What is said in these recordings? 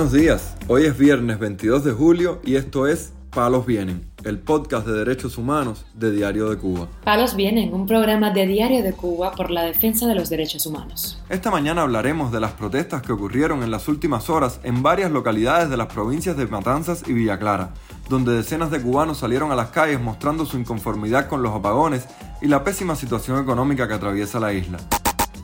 Buenos días, hoy es viernes 22 de julio y esto es Palos Vienen, el podcast de derechos humanos de Diario de Cuba. Palos Vienen, un programa de Diario de Cuba por la defensa de los derechos humanos. Esta mañana hablaremos de las protestas que ocurrieron en las últimas horas en varias localidades de las provincias de Matanzas y Villa Clara, donde decenas de cubanos salieron a las calles mostrando su inconformidad con los apagones y la pésima situación económica que atraviesa la isla.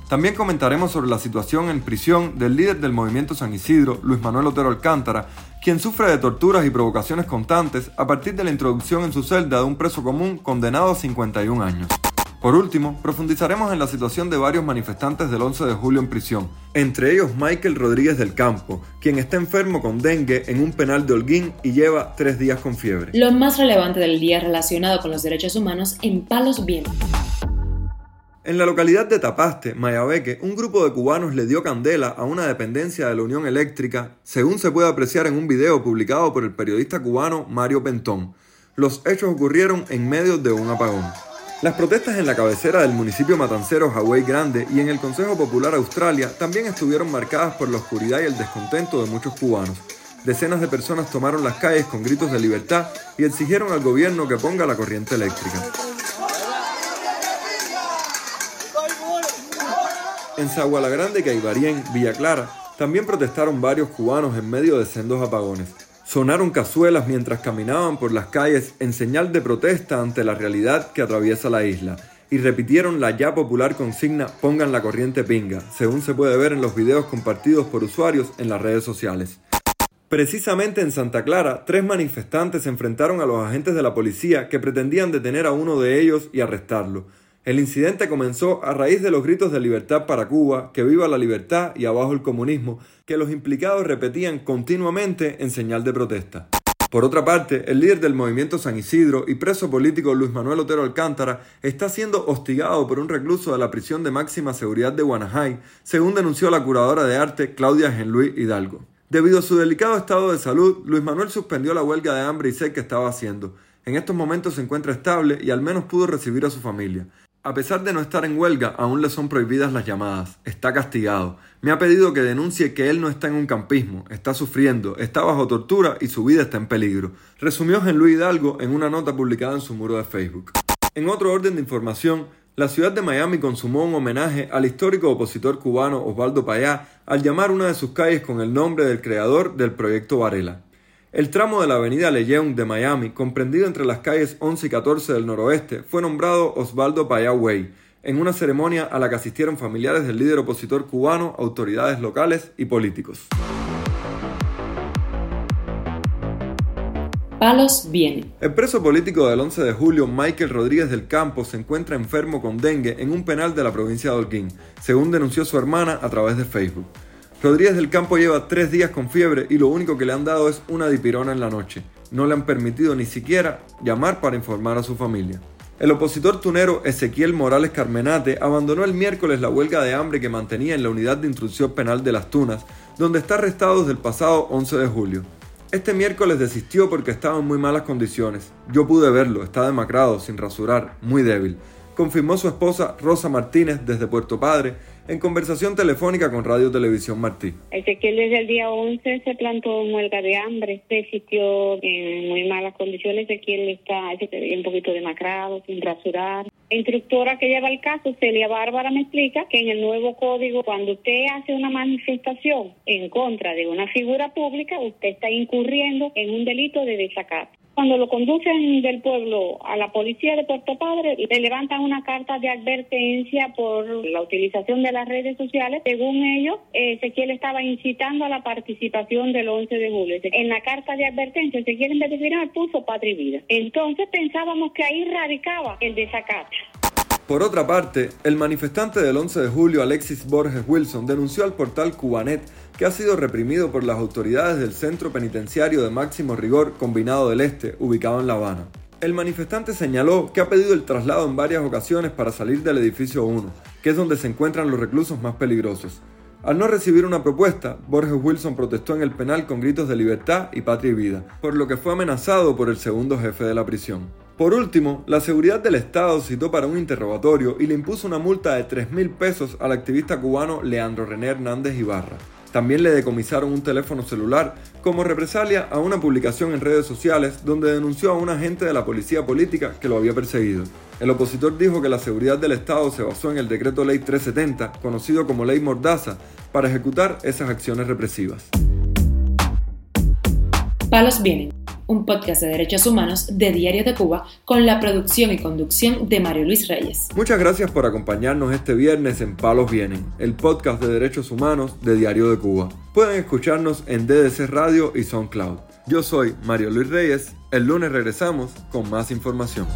También comentaremos sobre la situación en prisión del líder del movimiento San Isidro, Luis Manuel Otero Alcántara, quien sufre de torturas y provocaciones constantes a partir de la introducción en su celda de un preso común condenado a 51 años. Por último, profundizaremos en la situación de varios manifestantes del 11 de julio en prisión, entre ellos Michael Rodríguez del Campo, quien está enfermo con dengue en un penal de Holguín y lleva tres días con fiebre. Lo más relevante del día relacionado con los derechos humanos en Palos Vientos. En la localidad de Tapaste, Mayabeque, un grupo de cubanos le dio candela a una dependencia de la Unión Eléctrica, según se puede apreciar en un video publicado por el periodista cubano Mario Pentón. Los hechos ocurrieron en medio de un apagón. Las protestas en la cabecera del municipio matancero Hawaii Grande y en el Consejo Popular Australia también estuvieron marcadas por la oscuridad y el descontento de muchos cubanos. Decenas de personas tomaron las calles con gritos de libertad y exigieron al gobierno que ponga la corriente eléctrica. En Zaguala Grande, Caibarien, Villa Clara, también protestaron varios cubanos en medio de sendos apagones. Sonaron cazuelas mientras caminaban por las calles en señal de protesta ante la realidad que atraviesa la isla y repitieron la ya popular consigna pongan la corriente pinga, según se puede ver en los videos compartidos por usuarios en las redes sociales. Precisamente en Santa Clara, tres manifestantes enfrentaron a los agentes de la policía que pretendían detener a uno de ellos y arrestarlo. El incidente comenzó a raíz de los gritos de libertad para Cuba, que viva la libertad y abajo el comunismo, que los implicados repetían continuamente en señal de protesta. Por otra parte, el líder del movimiento San Isidro y preso político Luis Manuel Otero Alcántara está siendo hostigado por un recluso de la prisión de máxima seguridad de Guanajay, según denunció la curadora de arte Claudia Genluí Hidalgo. Debido a su delicado estado de salud, Luis Manuel suspendió la huelga de hambre y sed que estaba haciendo. En estos momentos se encuentra estable y al menos pudo recibir a su familia. A pesar de no estar en huelga, aún le son prohibidas las llamadas. Está castigado. Me ha pedido que denuncie que él no está en un campismo, está sufriendo, está bajo tortura y su vida está en peligro. Resumió Jean Luis Hidalgo en una nota publicada en su muro de Facebook. En otro orden de información, la ciudad de Miami consumó un homenaje al histórico opositor cubano Osvaldo Payá al llamar una de sus calles con el nombre del creador del proyecto Varela. El tramo de la avenida Lejeune de Miami, comprendido entre las calles 11 y 14 del noroeste, fue nombrado Osvaldo Payá Way, en una ceremonia a la que asistieron familiares del líder opositor cubano, autoridades locales y políticos. Palos viene. El preso político del 11 de julio, Michael Rodríguez del Campo, se encuentra enfermo con dengue en un penal de la provincia de Holguín, según denunció su hermana a través de Facebook. Rodríguez del Campo lleva tres días con fiebre y lo único que le han dado es una dipirona en la noche. No le han permitido ni siquiera llamar para informar a su familia. El opositor tunero Ezequiel Morales Carmenate abandonó el miércoles la huelga de hambre que mantenía en la unidad de instrucción penal de Las Tunas, donde está arrestado desde el pasado 11 de julio. Este miércoles desistió porque estaba en muy malas condiciones. Yo pude verlo, está demacrado, sin rasurar, muy débil, confirmó su esposa Rosa Martínez desde Puerto Padre, en conversación telefónica con Radio Televisión Martí. Ezequiel desde el día 11 se plantó huelga de hambre, se existió en muy malas condiciones, Ezequiel está un poquito demacrado, sin rasurar. La instructora que lleva el caso, Celia Bárbara, me explica que en el nuevo código, cuando usted hace una manifestación en contra de una figura pública, usted está incurriendo en un delito de desacato. Cuando lo conducen del pueblo a la policía de Puerto Padre, le levantan una carta de advertencia por la utilización de las redes sociales. Según ellos, Ezequiel estaba incitando a la participación del 11 de julio. En la carta de advertencia, Ezequiel en vez de firmar puso patria y vida. Entonces pensábamos que ahí radicaba el desacato. Por otra parte, el manifestante del 11 de julio, Alexis Borges Wilson, denunció al portal Cubanet que ha sido reprimido por las autoridades del Centro Penitenciario de Máximo Rigor Combinado del Este, ubicado en La Habana. El manifestante señaló que ha pedido el traslado en varias ocasiones para salir del edificio 1, que es donde se encuentran los reclusos más peligrosos. Al no recibir una propuesta, Borges Wilson protestó en el penal con gritos de libertad y patria y vida, por lo que fue amenazado por el segundo jefe de la prisión. Por último, la seguridad del Estado citó para un interrogatorio y le impuso una multa de 3 mil pesos al activista cubano Leandro René Hernández Ibarra. También le decomisaron un teléfono celular como represalia a una publicación en redes sociales donde denunció a un agente de la policía política que lo había perseguido. El opositor dijo que la seguridad del Estado se basó en el decreto ley 370, conocido como ley Mordaza, para ejecutar esas acciones represivas. Palos Vienen, un podcast de derechos humanos de Diario de Cuba con la producción y conducción de Mario Luis Reyes. Muchas gracias por acompañarnos este viernes en Palos Vienen, el podcast de derechos humanos de Diario de Cuba. Pueden escucharnos en DDC Radio y SoundCloud. Yo soy Mario Luis Reyes. El lunes regresamos con más información.